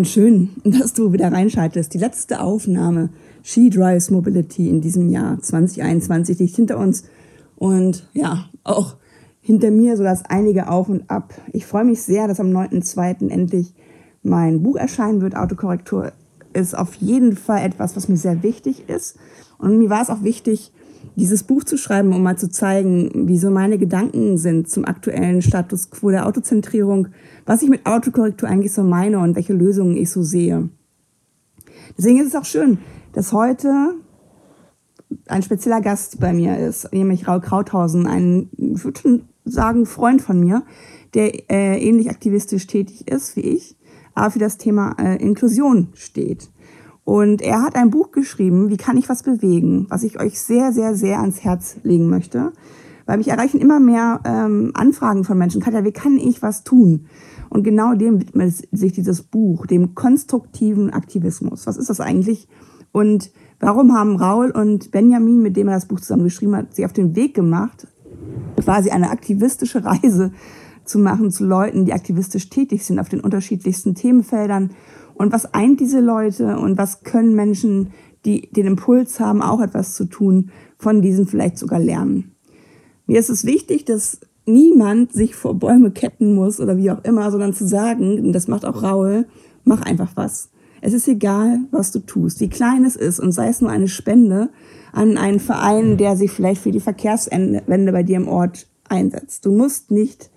Und schön, dass du wieder reinschaltest. Die letzte Aufnahme She Drives Mobility in diesem Jahr 2021 liegt hinter uns und ja, auch hinter mir so das einige auf und ab. Ich freue mich sehr, dass am 9.2. endlich mein Buch erscheinen wird. Autokorrektur ist auf jeden Fall etwas, was mir sehr wichtig ist. Und mir war es auch wichtig, dieses Buch zu schreiben, um mal zu zeigen, wie so meine Gedanken sind zum aktuellen Status quo der Autozentrierung, was ich mit Autokorrektur eigentlich so meine und welche Lösungen ich so sehe. Deswegen ist es auch schön, dass heute ein spezieller Gast bei mir ist, nämlich Raul Krauthausen, ein, ich würde schon sagen, Freund von mir, der äh, ähnlich aktivistisch tätig ist wie ich, aber für das Thema äh, Inklusion steht. Und er hat ein Buch geschrieben, Wie kann ich was bewegen, was ich euch sehr, sehr, sehr ans Herz legen möchte. Weil mich erreichen immer mehr ähm, Anfragen von Menschen. Katja, wie kann ich was tun? Und genau dem widmet sich dieses Buch, dem konstruktiven Aktivismus. Was ist das eigentlich? Und warum haben Raul und Benjamin, mit dem er das Buch zusammen geschrieben hat, sich auf den Weg gemacht, quasi eine aktivistische Reise zu machen zu Leuten, die aktivistisch tätig sind auf den unterschiedlichsten Themenfeldern und was eint diese Leute und was können Menschen, die den Impuls haben, auch etwas zu tun, von diesen vielleicht sogar lernen. Mir ist es wichtig, dass niemand sich vor Bäume ketten muss oder wie auch immer, sondern zu sagen, und das macht auch Raul, mach einfach was. Es ist egal, was du tust, wie klein es ist und sei es nur eine Spende an einen Verein, der sich vielleicht für die Verkehrswende bei dir im Ort einsetzt. Du musst nicht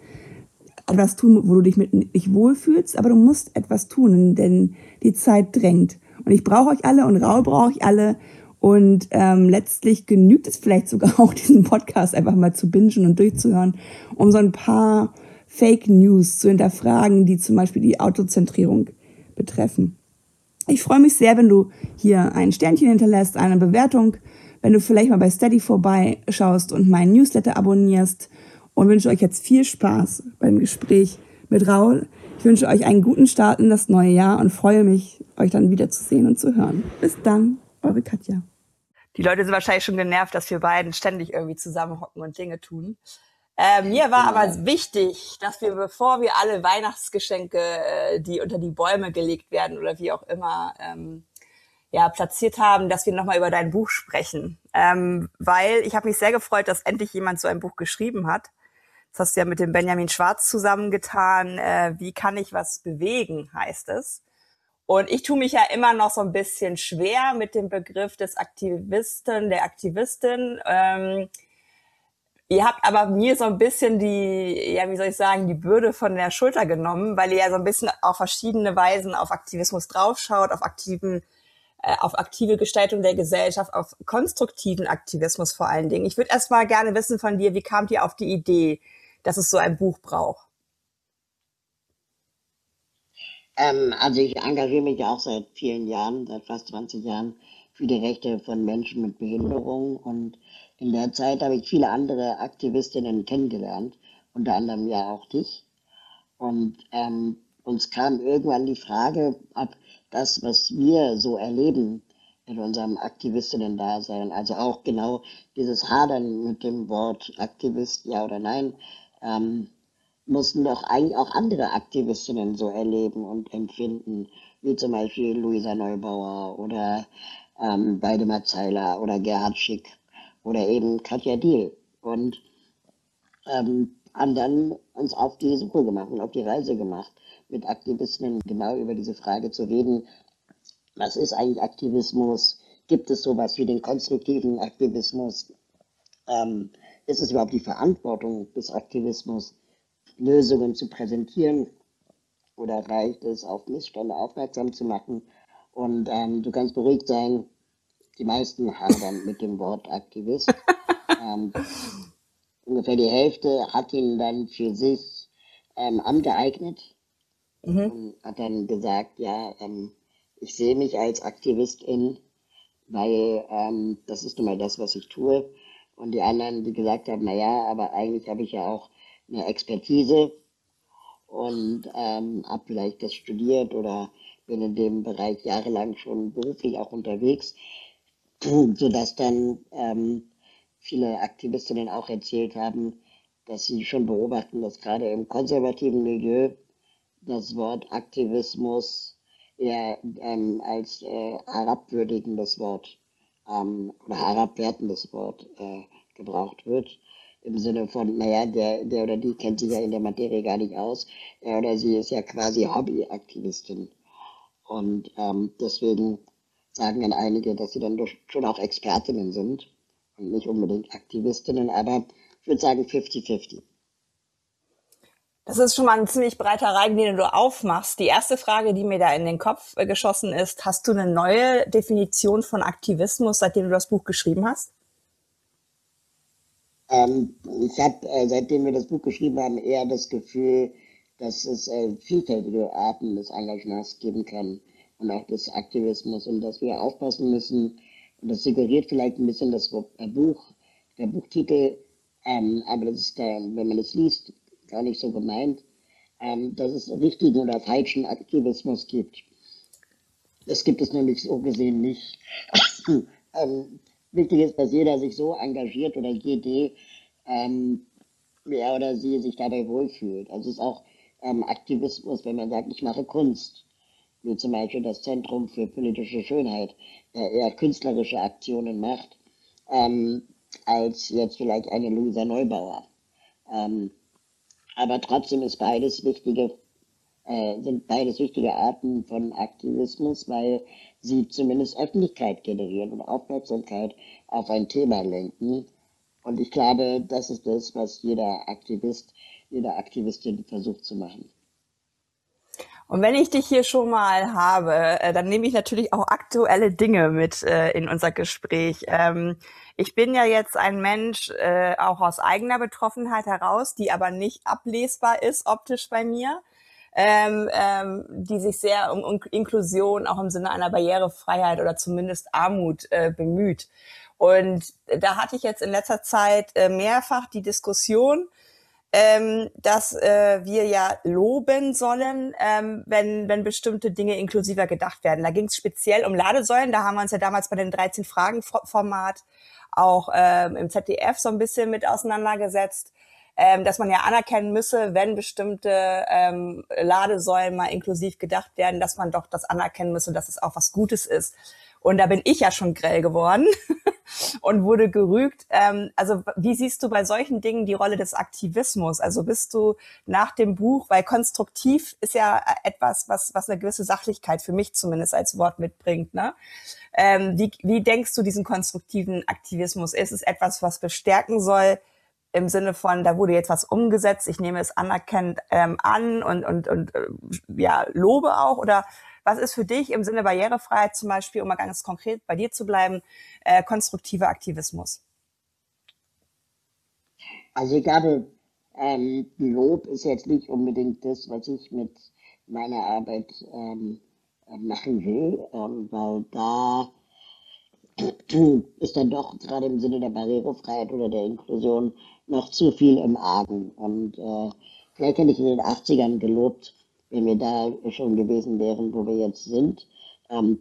etwas tun, wo du dich mit nicht wohlfühlst, aber du musst etwas tun, denn die Zeit drängt. Und ich brauche euch alle und Raul brauche ich alle. Und ähm, letztlich genügt es vielleicht sogar auch, diesen Podcast einfach mal zu bingen und durchzuhören, um so ein paar Fake News zu hinterfragen, die zum Beispiel die Autozentrierung betreffen. Ich freue mich sehr, wenn du hier ein Sternchen hinterlässt, eine Bewertung, wenn du vielleicht mal bei Steady vorbeischaust und meinen Newsletter abonnierst und wünsche euch jetzt viel Spaß beim Gespräch mit Raul. Ich wünsche euch einen guten Start in das neue Jahr und freue mich, euch dann wieder zu sehen und zu hören. Bis dann, eure Katja. Die Leute sind wahrscheinlich schon genervt, dass wir beiden ständig irgendwie zusammenhocken und Dinge tun. Äh, mir war aber genau. wichtig, dass wir, bevor wir alle Weihnachtsgeschenke, äh, die unter die Bäume gelegt werden oder wie auch immer, ähm, ja, platziert haben, dass wir nochmal über dein Buch sprechen. Ähm, weil ich habe mich sehr gefreut, dass endlich jemand so ein Buch geschrieben hat. Das hast du ja mit dem Benjamin Schwarz zusammengetan. Äh, wie kann ich was bewegen, heißt es. Und ich tue mich ja immer noch so ein bisschen schwer mit dem Begriff des Aktivisten, der Aktivistin. Ähm, ihr habt aber mir so ein bisschen die, ja, wie soll ich sagen, die Bürde von der Schulter genommen, weil ihr ja so ein bisschen auf verschiedene Weisen auf Aktivismus draufschaut, auf aktiven äh, auf aktive Gestaltung der Gesellschaft, auf konstruktiven Aktivismus vor allen Dingen. Ich würde erst mal gerne wissen von dir, wie kamt ihr auf die Idee, dass es so ein Buch braucht? Ähm, also ich engagiere mich auch seit vielen Jahren, seit fast 20 Jahren für die Rechte von Menschen mit Behinderung und in der Zeit habe ich viele andere Aktivistinnen kennengelernt, unter anderem ja auch dich. Und ähm, uns kam irgendwann die Frage, ob das, was wir so erleben in unserem Aktivistinnen-Dasein, also auch genau dieses Hadern mit dem Wort Aktivist, ja oder nein, ähm, mussten doch eigentlich auch andere Aktivistinnen so erleben und empfinden, wie zum Beispiel Luisa Neubauer oder ähm, Waldemar Zeiler oder Gerhard Schick oder eben Katja Diel. Und ähm, haben dann uns auf die Suche gemacht und auf die Reise gemacht mit Aktivisten genau über diese Frage zu reden. Was ist eigentlich Aktivismus? Gibt es sowas wie den konstruktiven Aktivismus? Ähm, ist es überhaupt die Verantwortung des Aktivismus, Lösungen zu präsentieren? Oder reicht es, auf Missstände aufmerksam zu machen? Und ähm, du kannst beruhigt sein, die meisten haben dann mit dem Wort Aktivist. Ähm, ungefähr die Hälfte hat ihn dann für sich ähm, angeeignet Mhm. Und hat dann gesagt, ja, ähm, ich sehe mich als Aktivistin, weil ähm, das ist nun mal das, was ich tue. Und die anderen, die gesagt haben, na ja, aber eigentlich habe ich ja auch eine Expertise. Und ähm, habe vielleicht das studiert oder bin in dem Bereich jahrelang schon beruflich auch unterwegs, sodass dann ähm, viele Aktivistinnen auch erzählt haben, dass sie schon beobachten, dass gerade im konservativen Milieu das Wort Aktivismus eher ähm, als äh, herabwürdigendes Wort ähm, oder herabwertendes Wort äh, gebraucht wird. Im Sinne von, naja, der, der oder die kennt sich ja in der Materie gar nicht aus. Er oder sie ist ja quasi Hobbyaktivistin. Und ähm, deswegen sagen dann einige, dass sie dann schon auch Expertinnen sind und nicht unbedingt Aktivistinnen, aber ich würde sagen 50-50. Das ist schon mal ein ziemlich breiter Reigen, den du aufmachst. Die erste Frage, die mir da in den Kopf äh, geschossen ist, hast du eine neue Definition von Aktivismus, seitdem du das Buch geschrieben hast? Ähm, ich habe, äh, seitdem wir das Buch geschrieben haben, eher das Gefühl, dass es äh, vielfältige Arten des Engagements geben kann und auch des Aktivismus und dass wir aufpassen müssen. Und das suggeriert vielleicht ein bisschen das äh, Buch, der Buchtitel, ähm, aber das ist, der, wenn man es liest, gar nicht so gemeint, ähm, dass es richtigen oder falschen Aktivismus gibt. Das gibt es nämlich so gesehen nicht. ähm, wichtig ist, dass jeder sich so engagiert oder GD, ähm, er oder sie sich dabei wohlfühlt. Also es ist auch ähm, Aktivismus, wenn man sagt, ich mache Kunst, wie zum Beispiel das Zentrum für politische Schönheit, der eher künstlerische Aktionen macht, ähm, als jetzt vielleicht eine Luisa Neubauer. Ähm, aber trotzdem ist beides wichtige, äh, sind beides wichtige Arten von Aktivismus, weil sie zumindest Öffentlichkeit generieren und Aufmerksamkeit auf ein Thema lenken. Und ich glaube, das ist das, was jeder Aktivist, jede Aktivistin versucht zu machen. Und wenn ich dich hier schon mal habe, äh, dann nehme ich natürlich auch aktuelle Dinge mit äh, in unser Gespräch. Ich bin ja jetzt ein Mensch, äh, auch aus eigener Betroffenheit heraus, die aber nicht ablesbar ist optisch bei mir, ähm, ähm, die sich sehr um, um, Inklusion auch im Sinne einer Barrierefreiheit oder zumindest Armut äh, bemüht. Und da hatte ich jetzt in letzter Zeit äh, mehrfach die Diskussion, ähm, dass äh, wir ja loben sollen, ähm, wenn, wenn bestimmte Dinge inklusiver gedacht werden. Da ging es speziell um Ladesäulen. Da haben wir uns ja damals bei den 13 Fragen Format auch ähm, im ZDF so ein bisschen mit auseinandergesetzt, ähm, dass man ja anerkennen müsse, wenn bestimmte ähm, Ladesäulen mal inklusiv gedacht werden, dass man doch das anerkennen müsse, dass es auch was Gutes ist. Und da bin ich ja schon grell geworden und wurde gerügt. Ähm, also wie siehst du bei solchen Dingen die Rolle des Aktivismus? Also bist du nach dem Buch, weil konstruktiv ist ja etwas, was, was eine gewisse Sachlichkeit für mich zumindest als Wort mitbringt. Ne? Ähm, wie, wie denkst du diesen konstruktiven Aktivismus? Ist es etwas, was bestärken soll? im Sinne von, da wurde jetzt was umgesetzt, ich nehme es anerkennend ähm, an und, und, und äh, ja, lobe auch? Oder was ist für dich im Sinne Barrierefreiheit zum Beispiel, um mal ganz konkret bei dir zu bleiben, äh, konstruktiver Aktivismus? Also ich glaube, ähm, Lob ist jetzt nicht unbedingt das, was ich mit meiner Arbeit ähm, machen will, ähm, weil da ist dann doch gerade im Sinne der Barrierefreiheit oder der Inklusion noch zu viel im Argen. Und äh, vielleicht hätte ich in den 80ern gelobt, wenn wir da schon gewesen wären, wo wir jetzt sind. Ähm,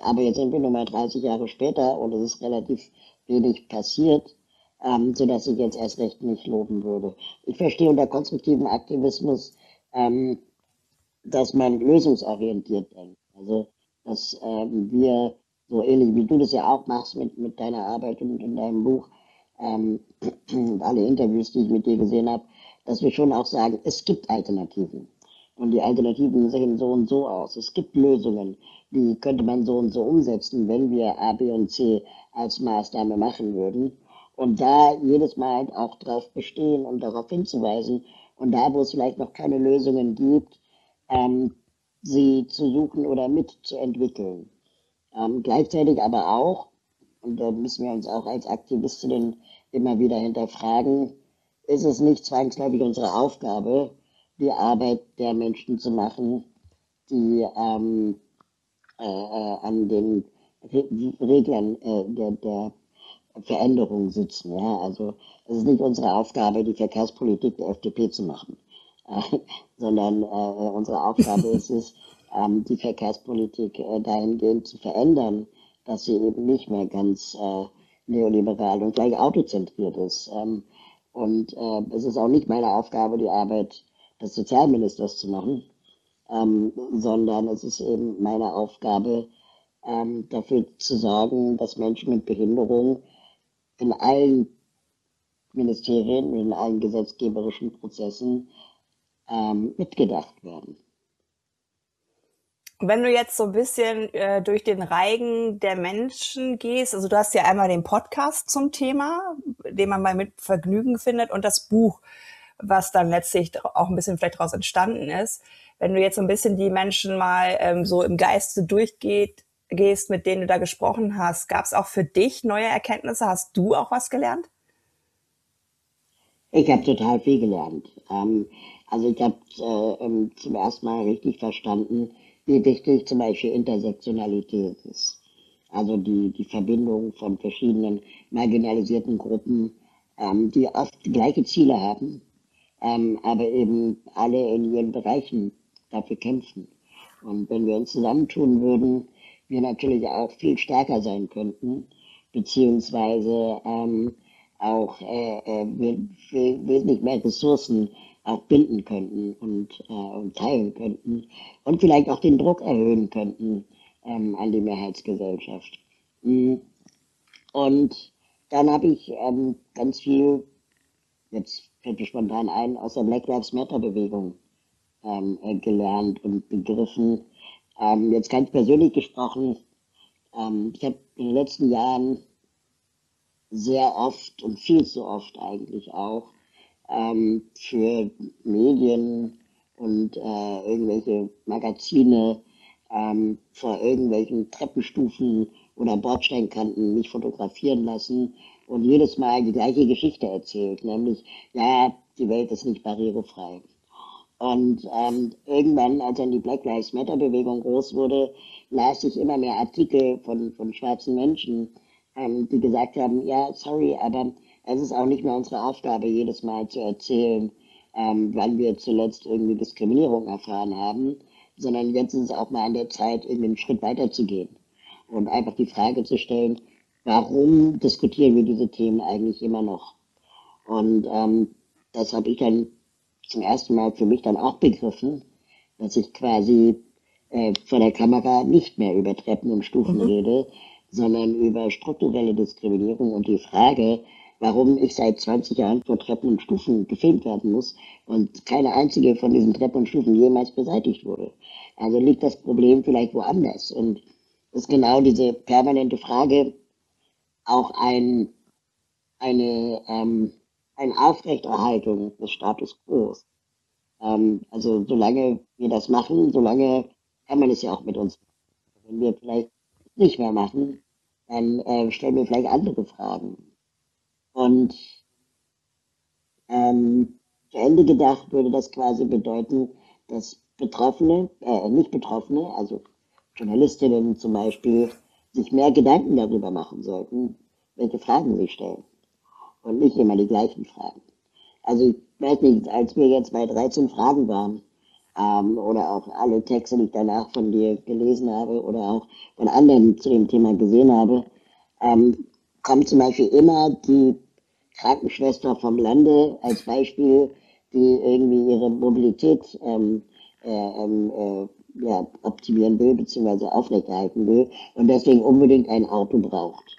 aber jetzt sind wir nur mal 30 Jahre später und es ist relativ wenig passiert, ähm, sodass ich jetzt erst recht nicht loben würde. Ich verstehe unter konstruktivem Aktivismus, ähm, dass man lösungsorientiert denkt. Also, dass ähm, wir, so ähnlich wie du das ja auch machst mit, mit deiner Arbeit und in deinem Buch, ähm, alle Interviews, die ich mit dir gesehen habe, dass wir schon auch sagen, es gibt Alternativen. Und die Alternativen sehen so und so aus. Es gibt Lösungen, die könnte man so und so umsetzen, wenn wir A, B und C als Maßnahme machen würden. Und da jedes Mal auch darauf bestehen und darauf hinzuweisen und da, wo es vielleicht noch keine Lösungen gibt, ähm, sie zu suchen oder mitzuentwickeln. Ähm, gleichzeitig aber auch, und da müssen wir uns auch als Aktivistinnen immer wieder hinterfragen, ist es nicht zwangsläufig unsere Aufgabe, die Arbeit der Menschen zu machen, die ähm, äh, äh, an den Re Reglern äh, der, der Veränderung sitzen. Ja? Also es ist nicht unsere Aufgabe, die Verkehrspolitik der FDP zu machen, äh, sondern äh, unsere Aufgabe ist es, ähm, die Verkehrspolitik äh, dahingehend zu verändern, dass sie eben nicht mehr ganz äh, neoliberal und gleich autozentriert ist. Ähm, und äh, es ist auch nicht meine Aufgabe, die Arbeit des Sozialministers zu machen, ähm, sondern es ist eben meine Aufgabe, ähm, dafür zu sorgen, dass Menschen mit Behinderung in allen Ministerien, in allen gesetzgeberischen Prozessen ähm, mitgedacht werden. Wenn du jetzt so ein bisschen äh, durch den Reigen der Menschen gehst, also du hast ja einmal den Podcast zum Thema, den man mal mit Vergnügen findet, und das Buch, was dann letztlich auch ein bisschen vielleicht daraus entstanden ist. Wenn du jetzt so ein bisschen die Menschen mal ähm, so im Geiste durchgeht, gehst, mit denen du da gesprochen hast, gab es auch für dich neue Erkenntnisse? Hast du auch was gelernt? Ich habe total viel gelernt. Ähm, also ich habe äh, ähm, zum ersten Mal richtig verstanden, wie wichtig zum Beispiel Intersektionalität ist. Also die, die Verbindung von verschiedenen marginalisierten Gruppen, ähm, die oft gleiche Ziele haben, ähm, aber eben alle in ihren Bereichen dafür kämpfen. Und wenn wir uns zusammentun würden, wir natürlich auch viel stärker sein könnten, beziehungsweise ähm, auch äh, äh, wesentlich mehr Ressourcen auch binden könnten und, äh, und teilen könnten und vielleicht auch den Druck erhöhen könnten ähm, an die Mehrheitsgesellschaft. Mhm. Und dann habe ich ähm, ganz viel, jetzt fällt mir spontan ein, aus der Black Lives Matter Bewegung ähm, äh, gelernt und begriffen. Ähm, jetzt ganz persönlich gesprochen, ähm, ich habe in den letzten Jahren sehr oft und viel zu oft eigentlich auch ähm, für Medien und äh, irgendwelche Magazine ähm, vor irgendwelchen Treppenstufen oder Bordsteinkanten mich fotografieren lassen und jedes Mal die gleiche Geschichte erzählt, nämlich, ja, die Welt ist nicht barrierefrei. Und ähm, irgendwann, als dann die Black Lives Matter Bewegung groß wurde, las ich immer mehr Artikel von, von schwarzen Menschen, ähm, die gesagt haben, ja, sorry, aber es ist auch nicht mehr unsere Aufgabe, jedes Mal zu erzählen, ähm, wann wir zuletzt irgendwie Diskriminierung erfahren haben, sondern jetzt ist es auch mal an der Zeit, irgendwie einen Schritt weiter zu gehen und einfach die Frage zu stellen, warum diskutieren wir diese Themen eigentlich immer noch? Und ähm, das habe ich dann zum ersten Mal für mich dann auch begriffen, dass ich quasi äh, vor der Kamera nicht mehr über Treppen und Stufen mhm. rede, sondern über strukturelle Diskriminierung und die Frage, warum ich seit 20 Jahren vor Treppen und Stufen gefilmt werden muss und keine einzige von diesen Treppen und Stufen jemals beseitigt wurde. Also liegt das Problem vielleicht woanders. Und ist genau diese permanente Frage auch ein, eine, ähm, eine Aufrechterhaltung des Status quo. Ähm, also solange wir das machen, solange kann man es ja auch mit uns machen. Wenn wir vielleicht nicht mehr machen, dann äh, stellen wir vielleicht andere Fragen. Und ähm, zu Ende gedacht würde das quasi bedeuten, dass Betroffene, äh, nicht Betroffene, also Journalistinnen zum Beispiel, sich mehr Gedanken darüber machen sollten, welche Fragen sie stellen. Und nicht immer die gleichen Fragen. Also ich weiß nicht, als wir jetzt bei 13 Fragen waren, ähm, oder auch alle Texte, die ich danach von dir gelesen habe oder auch von anderen zu dem Thema gesehen habe, ähm, kommt zum Beispiel immer die Krankenschwester vom Lande als Beispiel, die irgendwie ihre Mobilität ähm, äh, ähm, äh, ja, optimieren will, beziehungsweise aufrechterhalten will und deswegen unbedingt ein Auto braucht.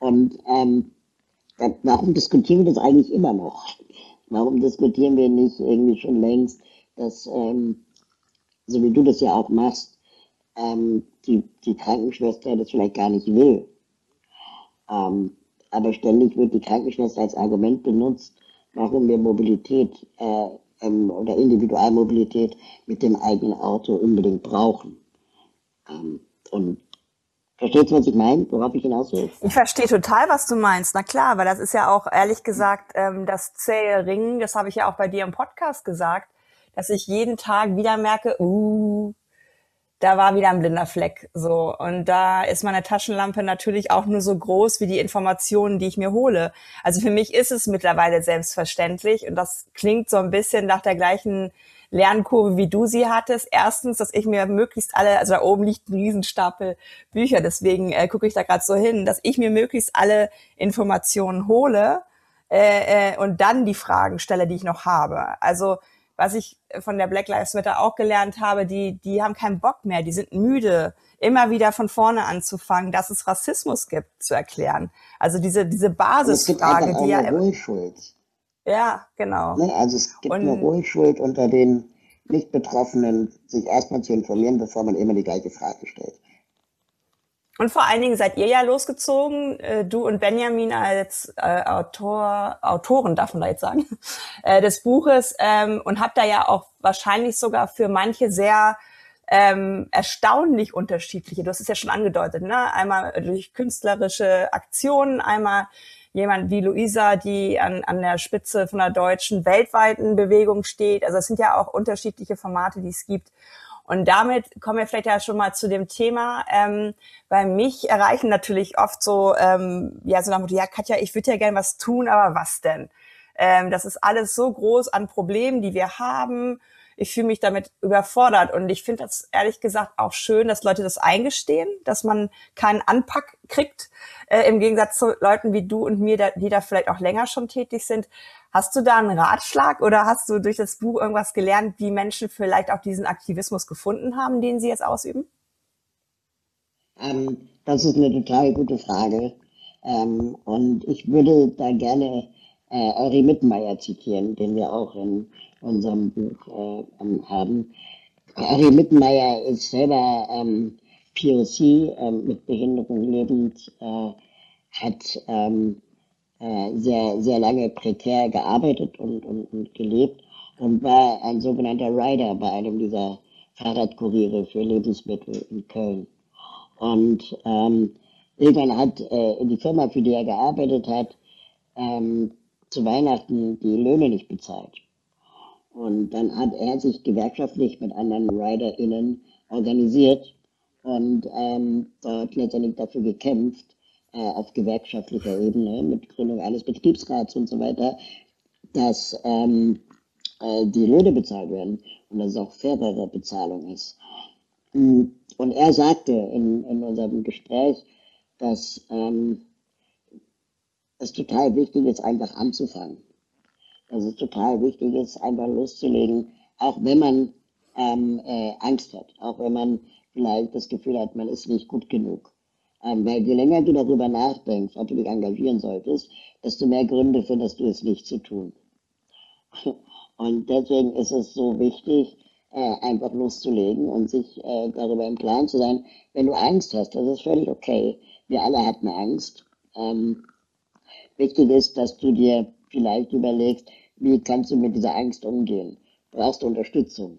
Und ähm, warum diskutieren wir das eigentlich immer noch? Warum diskutieren wir nicht irgendwie schon längst, dass, ähm, so wie du das ja auch machst, ähm, die, die Krankenschwester das vielleicht gar nicht will? Ähm, aber ständig wird die Krankenschwester als Argument benutzt, warum wir Mobilität äh, ähm, oder Individualmobilität mit dem eigenen Auto unbedingt brauchen. Ähm, und Verstehst du, was ich meine, worauf ich hinaus will? Ich verstehe total, was du meinst. Na klar, weil das ist ja auch ehrlich gesagt ähm, das zähe Ringen, das habe ich ja auch bei dir im Podcast gesagt, dass ich jeden Tag wieder merke, uh, da war wieder ein blinder Fleck. So. Und da ist meine Taschenlampe natürlich auch nur so groß wie die Informationen, die ich mir hole. Also für mich ist es mittlerweile selbstverständlich und das klingt so ein bisschen nach der gleichen Lernkurve, wie du sie hattest. Erstens, dass ich mir möglichst alle, also da oben liegt ein Riesenstapel Bücher, deswegen äh, gucke ich da gerade so hin, dass ich mir möglichst alle Informationen hole äh, äh, und dann die Fragen stelle, die ich noch habe. Also was ich von der Black Lives Matter auch gelernt habe, die, die haben keinen Bock mehr, die sind müde, immer wieder von vorne anzufangen, dass es Rassismus gibt, zu erklären. Also diese, diese Basisfrage, die ja. Unschuld. Ja, genau. Ne? Also es gibt und, eine Unschuld unter den Nicht-Betroffenen, sich erstmal zu informieren, bevor man immer die gleiche Frage stellt. Und vor allen Dingen seid ihr ja losgezogen, äh, du und Benjamin als äh, Autor, Autoren, darf man da jetzt sagen, äh, des Buches ähm, und habt da ja auch wahrscheinlich sogar für manche sehr ähm, erstaunlich unterschiedliche, du hast es ja schon angedeutet, ne? einmal durch künstlerische Aktionen, einmal jemand wie Luisa, die an, an der Spitze von der deutschen weltweiten Bewegung steht. Also es sind ja auch unterschiedliche Formate, die es gibt. Und damit kommen wir vielleicht ja schon mal zu dem Thema. Ähm, weil mich erreichen natürlich oft so, ähm, ja, so nach dem ja, Katja, ich würde ja gern was tun, aber was denn? Ähm, das ist alles so groß an Problemen, die wir haben. Ich fühle mich damit überfordert und ich finde das ehrlich gesagt auch schön, dass Leute das eingestehen, dass man keinen Anpack kriegt, äh, im Gegensatz zu Leuten wie du und mir, die da vielleicht auch länger schon tätig sind. Hast du da einen Ratschlag oder hast du durch das Buch irgendwas gelernt, wie Menschen vielleicht auch diesen Aktivismus gefunden haben, den sie jetzt ausüben? Ähm, das ist eine total gute Frage. Ähm, und ich würde da gerne äh, Ori Mittenmeier zitieren, den wir auch in unserem Buch äh, haben. Ori Mittenmeier ist selber ähm, POC äh, mit Behinderung lebend, äh, hat ähm, äh, sehr, sehr lange prekär gearbeitet und, und, und gelebt und war ein sogenannter Rider bei einem dieser Fahrradkuriere für Lebensmittel in Köln. Und ähm, irgendwann hat äh, die Firma, für die er gearbeitet hat, ähm, zu Weihnachten die Löhne nicht bezahlt. Und dann hat er sich gewerkschaftlich mit anderen RiderInnen organisiert und ähm, dort letztendlich dafür gekämpft, äh, auf gewerkschaftlicher Ebene mit Gründung eines Betriebsrats und so weiter, dass ähm, äh, die Löhne bezahlt werden und dass es auch fairere Bezahlung ist. Mm, und er sagte in, in unserem Gespräch, dass ähm, es total wichtig ist, einfach anzufangen. Dass es total wichtig ist, einfach loszulegen, auch wenn man ähm, äh, Angst hat, auch wenn man vielleicht das Gefühl hat, man ist nicht gut genug. Ähm, weil je länger du darüber nachdenkst, ob du dich engagieren solltest, desto mehr Gründe findest du es nicht zu tun. Und deswegen ist es so wichtig, äh, einfach loszulegen und sich äh, darüber im Klaren zu sein, wenn du Angst hast, das ist völlig okay. Wir alle hatten Angst. Ähm, wichtig ist, dass du dir vielleicht überlegst, wie kannst du mit dieser Angst umgehen? Brauchst du Unterstützung?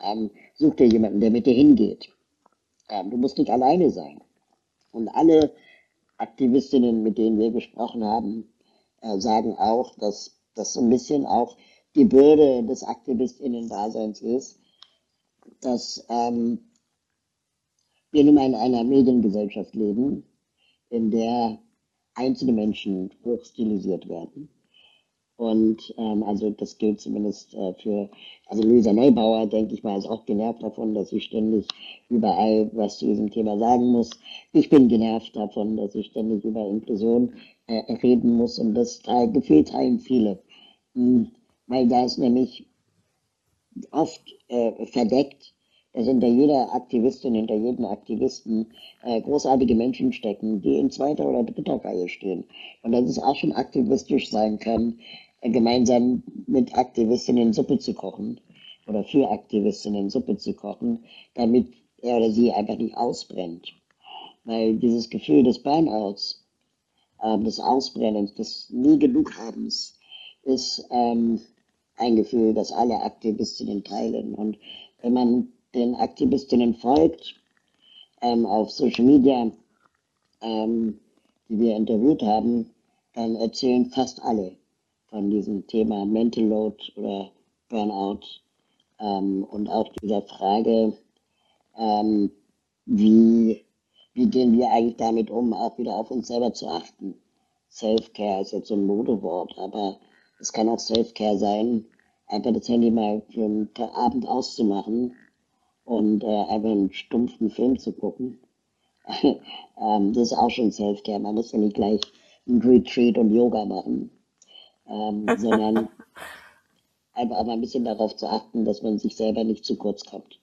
Ähm, such dir jemanden, der mit dir hingeht. Du musst nicht alleine sein. Und alle Aktivistinnen, mit denen wir gesprochen haben, äh, sagen auch, dass das so ein bisschen auch die Bürde des Aktivistinnen-Daseins ist, dass ähm, wir nun mal in einer Mediengesellschaft leben, in der einzelne Menschen hochstilisiert werden und ähm, also das gilt zumindest äh, für, also Luisa Neubauer, denke ich mal, ist auch genervt davon, dass sie ständig überall was zu diesem Thema sagen muss. Ich bin genervt davon, dass ich ständig über Inklusion äh, reden muss und das äh, Gefühl teilen viele. Hm, weil da ist nämlich oft äh, verdeckt, dass hinter jeder Aktivistin, hinter jedem Aktivisten äh, großartige Menschen stecken, die in zweiter oder dritter Reihe stehen. Und dass es auch schon aktivistisch sein kann, gemeinsam mit Aktivistinnen Suppe zu kochen oder für Aktivistinnen Suppe zu kochen, damit er oder sie einfach nicht ausbrennt. Weil dieses Gefühl des Burnouts, äh, des Ausbrennens, des nie genug Habens, ist ähm, ein Gefühl, das alle Aktivistinnen teilen. Und wenn man den Aktivistinnen folgt, ähm, auf Social Media, ähm, die wir interviewt haben, dann erzählen fast alle von diesem Thema Mental Load oder Burnout ähm, und auch dieser Frage, ähm, wie, wie gehen wir eigentlich damit um, auch wieder auf uns selber zu achten. Self-Care ist jetzt so ein Modewort, aber es kann auch Self-Care sein, einfach das Handy mal für einen Abend auszumachen und äh, einfach einen stumpfen Film zu gucken. ähm, das ist auch schon Self-Care. Man muss ja nicht gleich ein Retreat und Yoga machen, ähm, sondern einfach auch mal ein bisschen darauf zu achten, dass man sich selber nicht zu kurz kommt.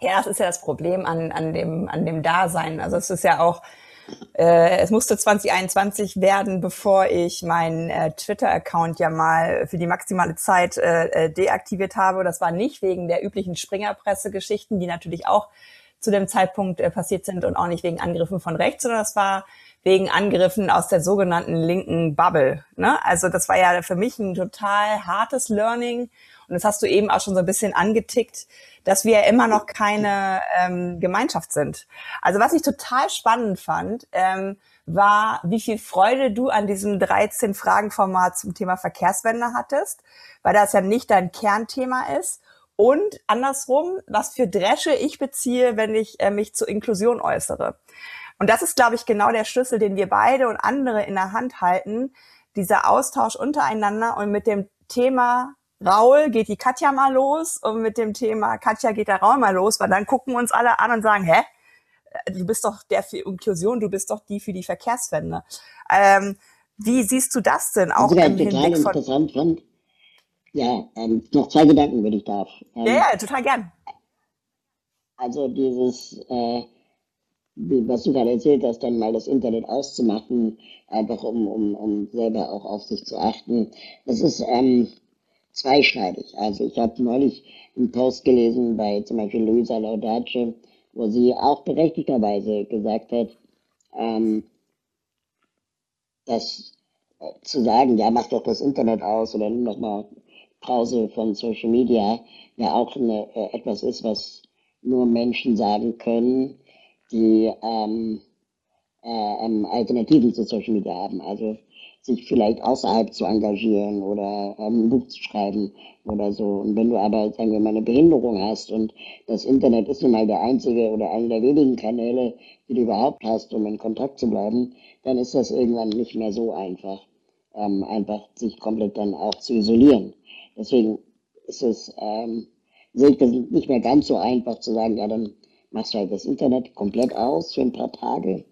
Ja, das ist ja das Problem an, an, dem, an dem Dasein. Also es ist ja auch, äh, es musste 2021 werden, bevor ich meinen äh, Twitter-Account ja mal für die maximale Zeit äh, äh, deaktiviert habe. Das war nicht wegen der üblichen Springerpresse-Geschichten, die natürlich auch zu dem Zeitpunkt äh, passiert sind und auch nicht wegen Angriffen von rechts, sondern das war wegen Angriffen aus der sogenannten linken Bubble. Ne? Also das war ja für mich ein total hartes Learning. Und das hast du eben auch schon so ein bisschen angetickt, dass wir immer noch keine ähm, Gemeinschaft sind. Also was ich total spannend fand, ähm, war, wie viel Freude du an diesem 13-Fragen-Format zum Thema Verkehrswende hattest, weil das ja nicht dein Kernthema ist. Und andersrum, was für Dresche ich beziehe, wenn ich äh, mich zur Inklusion äußere. Und das ist, glaube ich, genau der Schlüssel, den wir beide und andere in der Hand halten. Dieser Austausch untereinander und mit dem Thema Raul geht die Katja mal los und mit dem Thema Katja geht der Raul mal los, weil dann gucken uns alle an und sagen, hä? Du bist doch der für Inklusion, du bist doch die für die Verkehrswende. Ähm, wie siehst du das denn auch im Hinblick von... Ja, ähm, noch zwei Gedanken, wenn ich darf. Ähm, ja, ja, total gern. Also dieses, äh, was du gerade erzählt hast, dann mal das Internet auszumachen, einfach um, um, um selber auch auf sich zu achten. Das ist, ähm, zweischneidig. Also ich habe neulich einen Post gelesen bei zum Beispiel Luisa Laudace, wo sie auch berechtigterweise gesagt hat, ähm, dass äh, zu sagen, ja, mach doch das Internet aus oder nimm doch mal Pause von Social Media, ja auch eine, äh, etwas ist, was nur Menschen sagen können, die ähm, äh, ähm, Alternativen zu Social Media haben. Also sich vielleicht außerhalb zu engagieren oder ähm, ein Buch zu schreiben oder so. Und wenn du aber, sagen wir mal, eine Behinderung hast und das Internet ist nun mal der einzige oder einer der wenigen Kanäle, die du überhaupt hast, um in Kontakt zu bleiben, dann ist das irgendwann nicht mehr so einfach, ähm, einfach sich komplett dann auch zu isolieren. Deswegen ist es, ähm, sehe ich das nicht mehr ganz so einfach zu sagen, ja, dann machst du halt das Internet komplett aus für ein paar Tage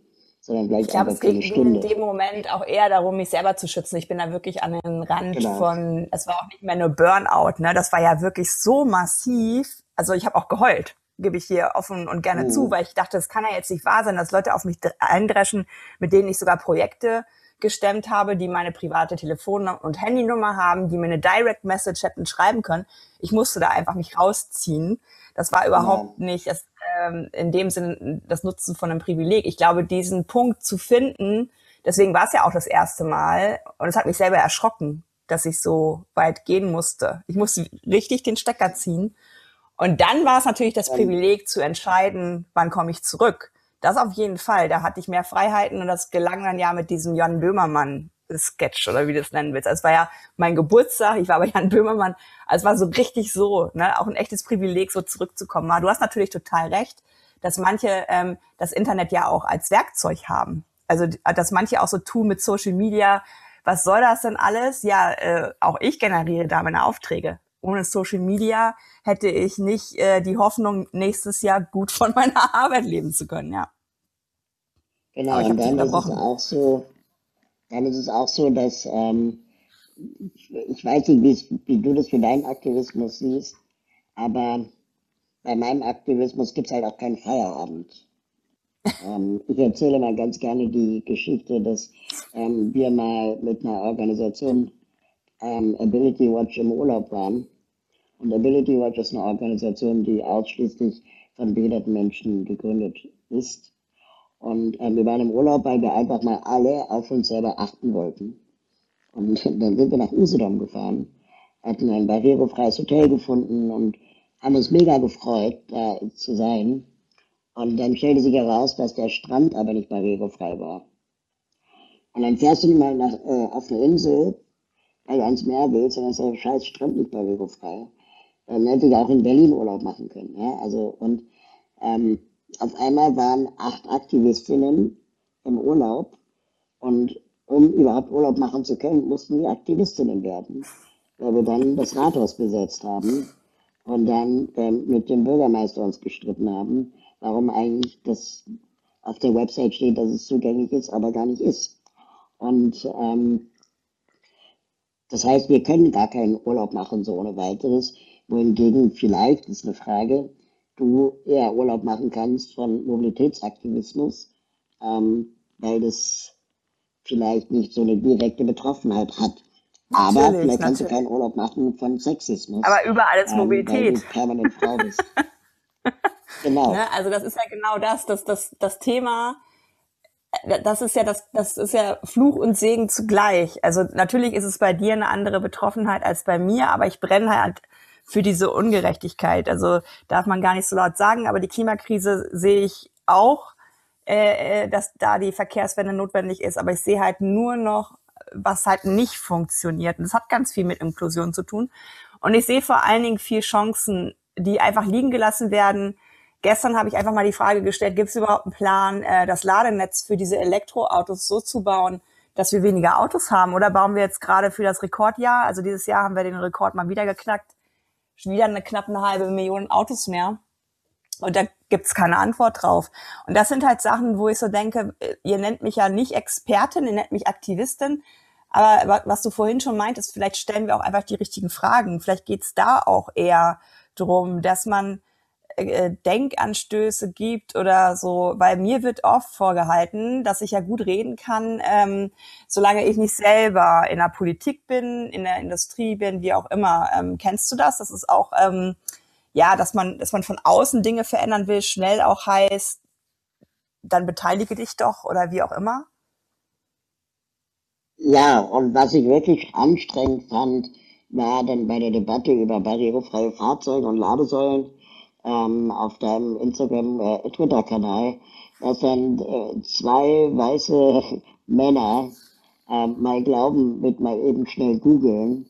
sondern gleich ich glaube, es geht in dem Moment auch eher darum, mich selber zu schützen. Ich bin da wirklich an den Rand genau. von, es war auch nicht mehr nur Burnout, ne? Das war ja wirklich so massiv. Also ich habe auch geheult, gebe ich hier offen und gerne mhm. zu, weil ich dachte, es kann ja jetzt nicht wahr sein, dass Leute auf mich eindreschen, mit denen ich sogar Projekte gestemmt habe, die meine private Telefon- und Handynummer haben, die mir eine Direct Message hätten schreiben können. Ich musste da einfach mich rausziehen. Das war überhaupt ja. nicht, das ähm, in dem Sinne das Nutzen von einem Privileg. Ich glaube, diesen Punkt zu finden, deswegen war es ja auch das erste Mal und es hat mich selber erschrocken, dass ich so weit gehen musste. Ich musste richtig den Stecker ziehen. Und dann war es natürlich das Privileg zu entscheiden, wann komme ich zurück. Das auf jeden Fall. Da hatte ich mehr Freiheiten und das gelang dann ja mit diesem Jan Böhmermann Sketch oder wie du es nennen willst. Also es war ja mein Geburtstag, ich war bei Jan Böhmermann. Also es war so richtig so, ne, auch ein echtes Privileg, so zurückzukommen. Aber du hast natürlich total recht, dass manche ähm, das Internet ja auch als Werkzeug haben. Also dass manche auch so tun mit Social Media. Was soll das denn alles? Ja, äh, auch ich generiere da meine Aufträge. Ohne Social Media hätte ich nicht äh, die Hoffnung, nächstes Jahr gut von meiner Arbeit leben zu können, ja. Genau, und dann ist es auch so, dann ist es auch so, dass ähm, ich weiß nicht, wie du das für deinen Aktivismus siehst, aber bei meinem Aktivismus gibt es halt auch keinen Feierabend. ähm, ich erzähle mal ganz gerne die Geschichte, dass ähm, wir mal mit einer Organisation ähm, Ability Watch im Urlaub waren. Und Ability Watch ist eine Organisation, die ausschließlich von behinderten Menschen gegründet ist. Und äh, wir waren im Urlaub, weil wir einfach mal alle auf uns selber achten wollten. Und dann sind wir nach Usedom gefahren, hatten ein barrierefreies Hotel gefunden und haben uns mega gefreut, da zu sein. Und dann stellte sich heraus, dass der Strand aber nicht barrierefrei war. Und dann fährst du mal nach, äh, auf eine Insel, weil du ans Meer willst, und dann ist der scheiß Strand nicht barrierefrei. Dann hätte ich auch in Berlin Urlaub machen können. Ja? Also, und ähm, auf einmal waren acht Aktivistinnen im Urlaub und um überhaupt Urlaub machen zu können, mussten wir Aktivistinnen werden, weil wir dann das Rathaus besetzt haben und dann ähm, mit dem Bürgermeister uns gestritten haben, warum eigentlich das auf der Website steht, dass es zugänglich ist, aber gar nicht ist. Und ähm, Das heißt, wir können gar keinen Urlaub machen so ohne weiteres, wohingegen vielleicht, ist eine Frage, du eher Urlaub machen kannst von Mobilitätsaktivismus, ähm, weil das vielleicht nicht so eine direkte Betroffenheit hat. Aber Natürlich, vielleicht kannst du keinen Urlaub machen von Sexismus, Aber überall ist ähm, weil du Mobilität. permanent Frau bist. Genau. Ne? Also das ist ja genau das, das, das, das Thema, äh, das ist ja das, das ist ja Fluch und Segen zugleich. Also natürlich ist es bei dir eine andere Betroffenheit als bei mir, aber ich brenne halt für diese Ungerechtigkeit. Also darf man gar nicht so laut sagen, aber die Klimakrise sehe ich auch, äh, äh, dass da die Verkehrswende notwendig ist, aber ich sehe halt nur noch, was halt nicht funktioniert. Und das hat ganz viel mit Inklusion zu tun. Und ich sehe vor allen Dingen viel Chancen, die einfach liegen gelassen werden. Gestern habe ich einfach mal die Frage gestellt, gibt es überhaupt einen Plan, äh, das Ladenetz für diese Elektroautos so zu bauen, dass wir weniger Autos haben? Oder bauen wir jetzt gerade für das Rekordjahr, also dieses Jahr haben wir den Rekord mal wieder geknackt, wieder eine knapp eine halbe Million Autos mehr. Und da gibt's keine Antwort drauf. Und das sind halt Sachen, wo ich so denke, äh, ihr nennt mich ja nicht Expertin, ihr nennt mich Aktivistin. Aber wa- was du vorhin schon meintest, vielleicht stellen wir auch einfach die richtigen Fragen. Vielleicht geht's da auch eher drum, dass man äh, Denkanstöße gibt oder so, weil mir wird oft vorgehalten, dass ich ja gut reden kann, ähm, solange ich nicht selber in der Politik bin, in der Industrie bin, wie auch immer. Ähm, kennst du das? Das ist auch, ähm, ja, dass man, dass man von außen Dinge verändern will, schnell auch heißt, dann beteilige dich doch oder wie auch immer. Ja, und was ich wirklich anstrengend fand, war dann bei der Debatte über barrierefreie Fahrzeuge und Ladesäulen ähm, auf deinem Instagram, äh, dass dann äh, zwei weiße Männer ähm, mal glauben, mit mal eben schnell googeln,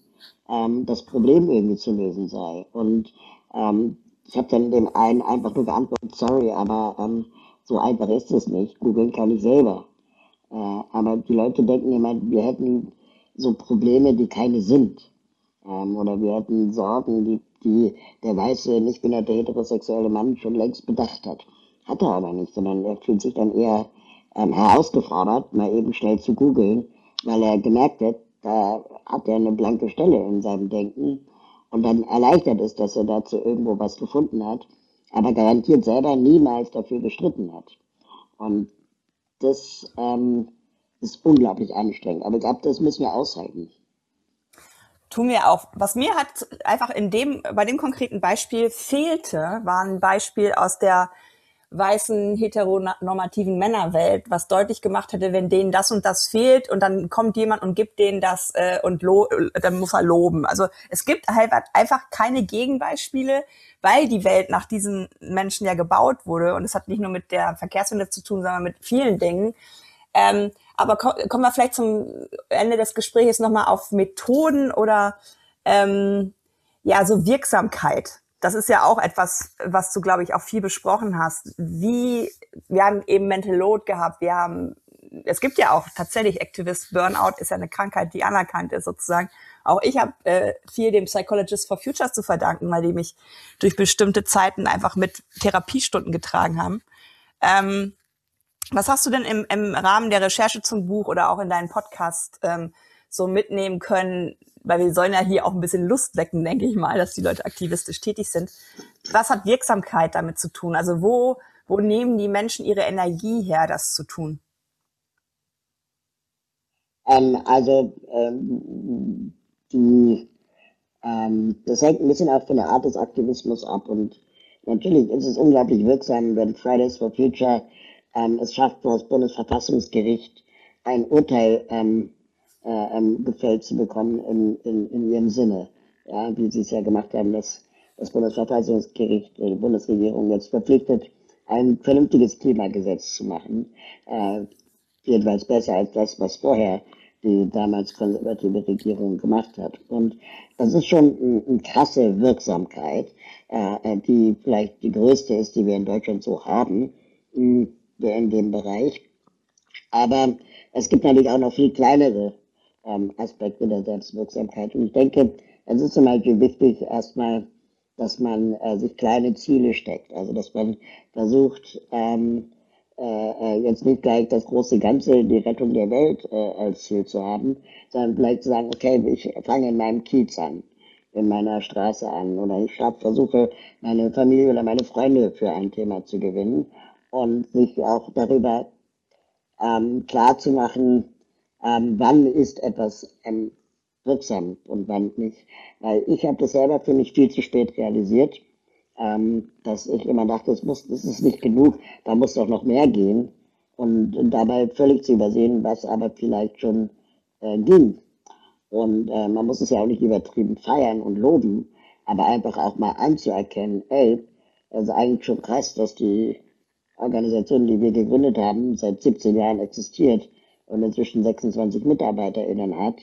ähm, das Problem irgendwie zu lösen sei. Und ähm, ich habe dann dem einen einfach nur geantwortet, sorry, aber ähm, so einfach ist es nicht. Googeln kann ich selber. Äh, aber die Leute denken immer, wir hätten so Probleme, die keine sind. Ähm, oder wir hätten Sorgen, die, die der weiße, nicht behinderte heterosexuelle Mann schon längst bedacht hat. Hat er aber nicht, sondern er fühlt sich dann eher ähm, herausgefordert, mal eben schnell zu googeln, weil er gemerkt hat, da hat er eine blanke Stelle in seinem Denken und dann erleichtert es, dass er dazu irgendwo was gefunden hat, aber garantiert selber niemals dafür gestritten hat. Und das ähm, ist unglaublich anstrengend. Aber ich glaube, das müssen wir aushalten. Tun wir auch. Was mir halt einfach in dem, bei dem konkreten Beispiel fehlte, war ein Beispiel aus der weißen heteronormativen Männerwelt, was deutlich gemacht hätte, wenn denen das und das fehlt und dann kommt jemand und gibt denen das äh, und lo dann muss er loben. Also es gibt halt einfach keine Gegenbeispiele, weil die Welt nach diesen Menschen ja gebaut wurde und es hat nicht nur mit der Verkehrswende zu tun, sondern mit vielen Dingen. Ähm, aber ko kommen wir vielleicht zum Ende des Gesprächs nochmal auf Methoden oder ähm, ja so Wirksamkeit das ist ja auch etwas, was du, glaube ich, auch viel besprochen hast. Wie, wir haben eben Mental Load gehabt, wir haben, es gibt ja auch tatsächlich Activist Burnout, ist ja eine Krankheit, die anerkannt ist sozusagen. Auch ich habe äh, viel dem Psychologist for Futures zu verdanken, weil die mich durch bestimmte Zeiten einfach mit Therapiestunden getragen haben. Ähm, was hast du denn im, im Rahmen der Recherche zum Buch oder auch in deinem Podcast ähm, so mitnehmen können, weil wir sollen ja hier auch ein bisschen Lust wecken, denke ich mal, dass die Leute aktivistisch tätig sind. Was hat Wirksamkeit damit zu tun? Also wo, wo nehmen die Menschen ihre Energie her, das zu tun? Ähm, also ähm, die, ähm, das hängt ein bisschen auch von der Art des Aktivismus ab und natürlich ist es unglaublich wirksam, wenn Fridays for Future ähm, es schafft, vor das Bundesverfassungsgericht ein Urteil ähm, äh, ähm, gefällt zu bekommen in, in, in ihrem Sinne. Ja, wie sie es ja gemacht haben, dass das Bundesverfassungsgericht, die Bundesregierung jetzt verpflichtet, ein vernünftiges Klimagesetz zu machen. Äh, jedenfalls besser als das, was vorher die damals konservative Regierung gemacht hat. Und das ist schon eine ein krasse Wirksamkeit, äh, die vielleicht die größte ist, die wir in Deutschland so haben, in, dem Bereich. Aber es gibt natürlich auch noch viel kleinere ähm, Aspekte der Selbstwirksamkeit. Und ich denke, es ist zum Beispiel wichtig, erstmal, dass man äh, sich kleine Ziele steckt. Also, dass man versucht, ähm, äh, äh, jetzt nicht gleich das große Ganze, die Rettung der Welt äh, als Ziel zu haben, sondern vielleicht zu sagen, okay, ich fange in meinem Kiez an, in meiner Straße an oder ich hab, versuche, meine Familie oder meine Freunde für ein Thema zu gewinnen und sich auch darüber ähm, klar zu machen, ähm, wann ist etwas ähm, wirksam und wann nicht. Weil ich habe das selber für mich viel zu spät realisiert ähm, dass ich immer dachte, das, muss, das ist nicht genug, da muss doch noch mehr gehen. Und, und dabei völlig zu übersehen, was aber vielleicht schon äh, ging. Und äh, man muss es ja auch nicht übertrieben feiern und loben, aber einfach auch mal anzuerkennen, ey, ist eigentlich schon krass, dass die Organisation, die wir gegründet haben, seit 17 Jahren existiert und inzwischen 26 MitarbeiterInnen hat.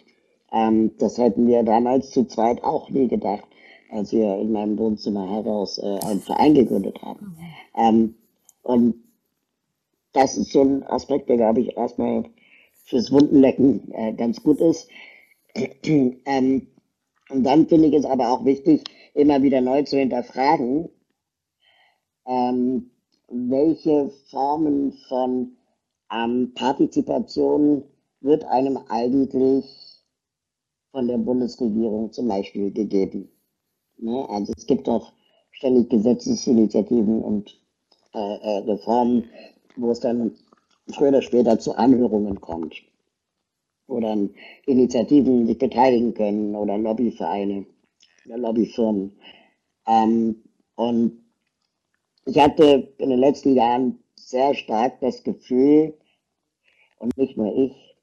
Ähm, das hätten wir damals zu zweit auch nie gedacht als wir in meinem Wohnzimmer heraus äh, einen Verein gegründet haben. Ähm, und das ist so ein Aspekt, der, glaube ich, erstmal fürs Wundenlecken äh, ganz gut ist. ähm, und dann finde ich es aber auch wichtig, immer wieder neu zu hinterfragen, ähm, welche Formen von ähm, Partizipation wird einem eigentlich von der Bundesregierung zum Beispiel gegeben. Ne? Also es gibt auch ständig Gesetzesinitiativen und äh, äh, Reformen, wo es dann früher oder später zu Anhörungen kommt, dann Initiativen sich beteiligen können oder Lobbyvereine oder Lobbyfirmen. Ähm, und ich hatte in den letzten Jahren sehr stark das Gefühl, und nicht nur ich,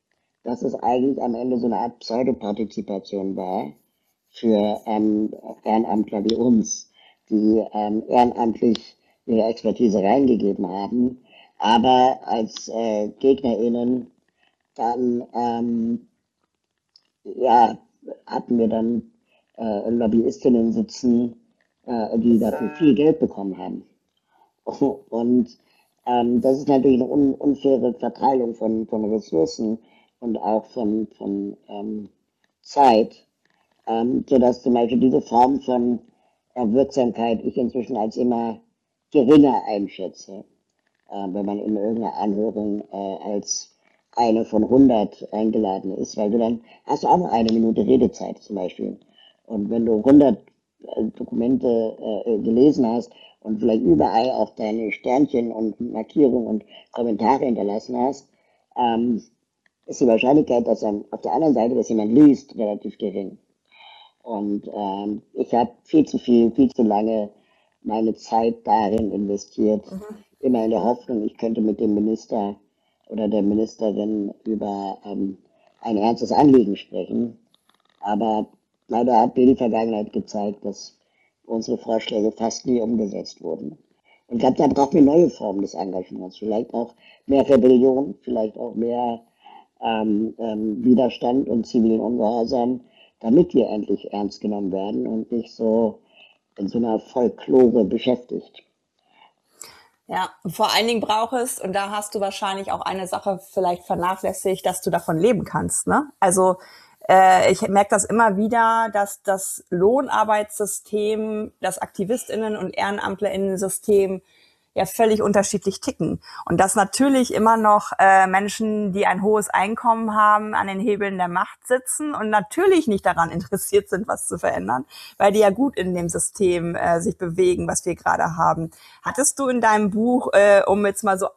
dass es eigentlich am Ende so eine Art Pseudopartizipation war, für ähm, Ehrenamtler wie uns, die ähm, ehrenamtlich ihre Expertise reingegeben haben, aber als äh, GegnerInnen dann ähm, ja, hatten wir dann äh, Lobbyistinnen sitzen, äh, die dafür viel Geld bekommen haben. Und ähm, das ist natürlich eine un unfaire Verteilung von, von Ressourcen und auch von, von ähm, Zeit ähm, sodass zum Beispiel diese Form von äh, Wirksamkeit ich inzwischen als immer geringer einschätze, äh, wenn man in irgendeiner Anhörung äh, als eine von 100 eingeladen ist, weil du dann hast du auch noch eine Minute Redezeit zum Beispiel. Und wenn du 100 äh, Dokumente äh, gelesen hast und vielleicht überall auch deine Sternchen und Markierungen und Kommentare hinterlassen hast, ähm, ist die Wahrscheinlichkeit, dass dann auf der anderen Seite dass jemand liest, relativ gering. Und ähm, ich habe viel zu viel, viel zu lange meine Zeit darin investiert, mhm. immer in der Hoffnung, ich könnte mit dem Minister oder der Ministerin über ähm, ein ernstes Anliegen sprechen. Aber leider hat mir die Vergangenheit gezeigt, dass unsere Vorschläge fast nie umgesetzt wurden. Und ich glaube, da brauchen wir neue Formen des Engagements. Vielleicht auch mehr Rebellion, vielleicht auch mehr ähm, ähm, Widerstand und zivilen Ungehorsam damit wir endlich ernst genommen werden und nicht so in so einer Folklore beschäftigt. Ja, vor allen Dingen braucht es, und da hast du wahrscheinlich auch eine Sache vielleicht vernachlässigt, dass du davon leben kannst. Ne? Also äh, ich merke das immer wieder, dass das Lohnarbeitssystem, das Aktivistinnen- und Ehrenamtlerinnen-System ja völlig unterschiedlich ticken. Und dass natürlich immer noch äh, Menschen, die ein hohes Einkommen haben, an den Hebeln der Macht sitzen und natürlich nicht daran interessiert sind, was zu verändern, weil die ja gut in dem System äh, sich bewegen, was wir gerade haben. Hattest du in deinem Buch, äh, um jetzt mal so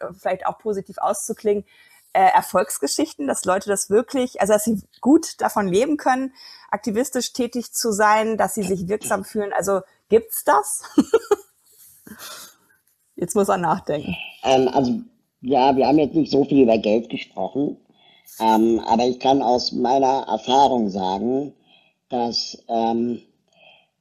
äh, vielleicht auch positiv auszuklingen, äh, Erfolgsgeschichten, dass Leute das wirklich, also dass sie gut davon leben können, aktivistisch tätig zu sein, dass sie sich wirksam fühlen. Also gibt's das? Jetzt muss er nachdenken. Ähm, also ja, wir haben jetzt nicht so viel über Geld gesprochen, ähm, aber ich kann aus meiner Erfahrung sagen, dass, ähm,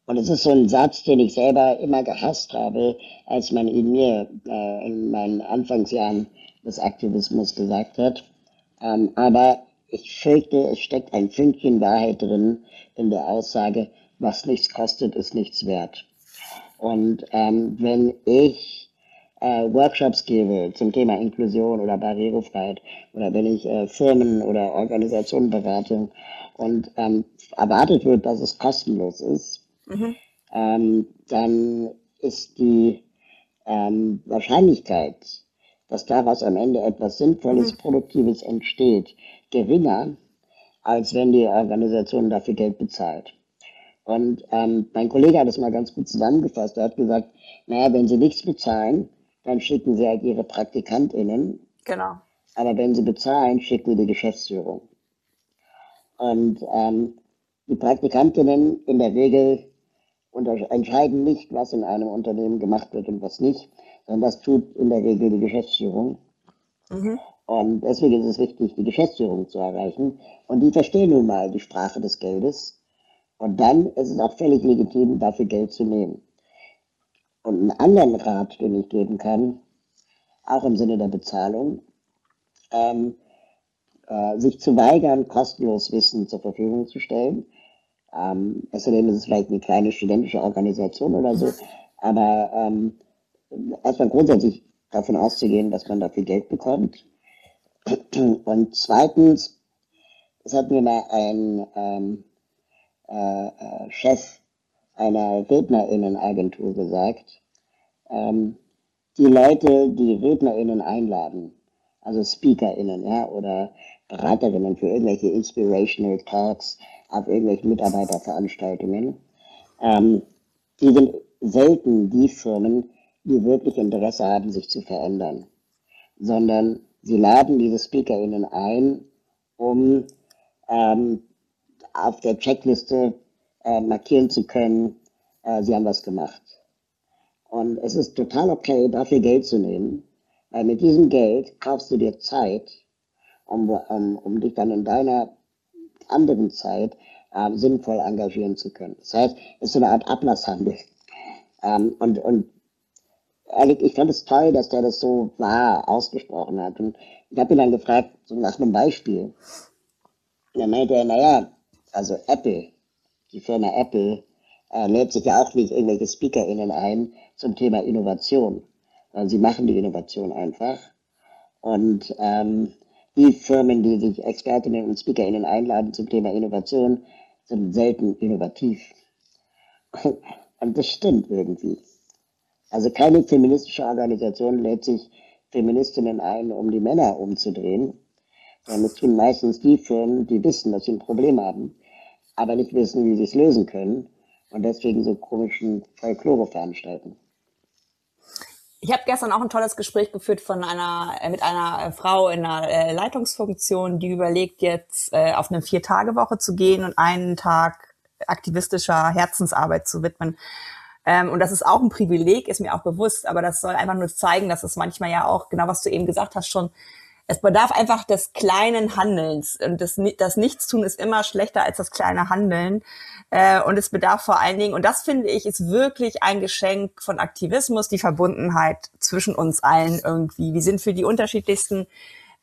und es ist so ein Satz, den ich selber immer gehasst habe, als man ihn mir äh, in meinen Anfangsjahren des Aktivismus gesagt hat, ähm, aber ich fürchte, es steckt ein Fünkchen Wahrheit drin in der Aussage, was nichts kostet, ist nichts wert. Und ähm, wenn ich äh, Workshops gebe zum Thema Inklusion oder Barrierefreiheit oder wenn ich äh, Firmen oder Organisationen berate und ähm, erwartet wird, dass es kostenlos ist, mhm. ähm, dann ist die ähm, Wahrscheinlichkeit, dass daraus am Ende etwas Sinnvolles, mhm. Produktives entsteht, geringer, als wenn die Organisation dafür Geld bezahlt. Und ähm, mein Kollege hat das mal ganz gut zusammengefasst. Er hat gesagt, naja, wenn sie nichts bezahlen, dann schicken sie halt ihre PraktikantInnen. Genau. Aber wenn sie bezahlen, schicken sie die Geschäftsführung. Und ähm, die Praktikantinnen in der Regel entscheiden nicht, was in einem Unternehmen gemacht wird und was nicht, sondern das tut in der Regel die Geschäftsführung. Mhm. Und deswegen ist es wichtig, die Geschäftsführung zu erreichen. Und die verstehen nun mal die Sprache des Geldes. Und dann ist es auch völlig legitim, dafür Geld zu nehmen. Und einen anderen Rat, den ich geben kann, auch im Sinne der Bezahlung, ähm, äh, sich zu weigern, kostenlos Wissen zur Verfügung zu stellen. Ähm, außerdem ist es vielleicht eine kleine studentische Organisation oder so, aber ähm, erstmal grundsätzlich davon auszugehen, dass man dafür Geld bekommt. Und zweitens, es hat mir mal ein ähm, äh, äh, Chef einer Rednerinnenagentur gesagt, ähm, die Leute, die Rednerinnen einladen, also SpeakerInnen, ja, oder Beraterinnen für irgendwelche Inspirational Talks auf irgendwelchen Mitarbeiterveranstaltungen, ähm, die sind selten die Firmen, die wirklich Interesse haben, sich zu verändern, sondern sie laden diese SpeakerInnen ein, um ähm, auf der Checkliste äh, markieren zu können, äh, sie haben was gemacht. Und es ist total okay, dafür Geld zu nehmen, weil mit diesem Geld kaufst du dir Zeit, um, um, um dich dann in deiner anderen Zeit äh, sinnvoll engagieren zu können. Das heißt, es ist so eine Art Ablasshandel. Ähm, und, und ehrlich, ich fand es toll, dass der das so wahr ausgesprochen hat. Und ich habe ihn dann gefragt, so nach einem Beispiel. Und dann meinte er, naja, also Apple, die Firma Apple, äh, lädt sich ja auch nicht irgendwelche SpeakerInnen ein zum Thema Innovation. Sondern sie machen die Innovation einfach. Und ähm, die Firmen, die sich Expertinnen und SpeakerInnen einladen zum Thema Innovation, sind selten innovativ. Und das stimmt irgendwie. Also keine feministische Organisation lädt sich Feministinnen ein, um die Männer umzudrehen, sondern es tun meistens die Firmen, die wissen, dass sie ein Problem haben, aber nicht wissen, wie sie es lösen können und deswegen so komischen Folklore veranstalten. Ich habe gestern auch ein tolles Gespräch geführt von einer äh, mit einer äh, Frau in einer äh, Leitungsfunktion, die überlegt jetzt auf eine Vier-Tage-Woche zu gehen und einen Tag aktivistischer Herzensarbeit zu widmen. Ähm, und das ist auch ein Privileg, ist mir auch bewusst, aber das soll einfach nur zeigen, dass es manchmal ja auch, genau was du eben gesagt hast, schon es bedarf einfach des kleinen Handelns. Und das, das Nichtstun ist immer schlechter als das kleine Handeln. Äh, und es bedarf vor allen Dingen, und das finde ich, ist wirklich ein Geschenk von Aktivismus, die Verbundenheit zwischen uns allen irgendwie. Wir sind für die unterschiedlichsten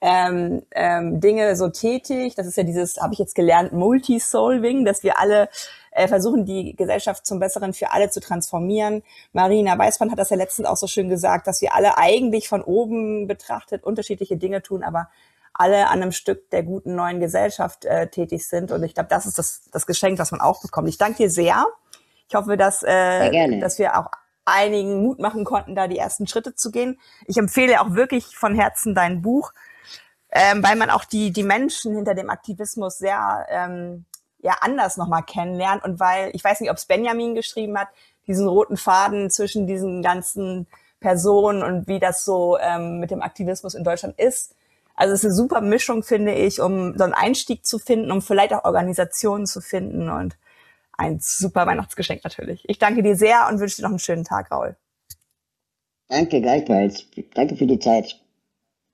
ähm, ähm, Dinge so tätig. Das ist ja dieses, habe ich jetzt gelernt, Multisolving, dass wir alle äh, versuchen, die Gesellschaft zum Besseren für alle zu transformieren. Marina Weißmann hat das ja letztens auch so schön gesagt, dass wir alle eigentlich von oben betrachtet unterschiedliche Dinge tun, aber alle an einem Stück der guten neuen Gesellschaft äh, tätig sind. Und ich glaube, das ist das, das Geschenk, was man auch bekommt. Ich danke dir sehr. Ich hoffe, dass, äh, dass wir auch einigen Mut machen konnten, da die ersten Schritte zu gehen. Ich empfehle auch wirklich von Herzen dein Buch, ähm, weil man auch die, die Menschen hinter dem Aktivismus sehr ähm, ja anders nochmal kennenlernen und weil, ich weiß nicht, ob es Benjamin geschrieben hat, diesen roten Faden zwischen diesen ganzen Personen und wie das so ähm, mit dem Aktivismus in Deutschland ist. Also es ist eine super Mischung, finde ich, um so einen Einstieg zu finden, um vielleicht auch Organisationen zu finden und ein super Weihnachtsgeschenk natürlich. Ich danke dir sehr und wünsche dir noch einen schönen Tag, Raul. Danke, gleichfalls. Danke für die Zeit.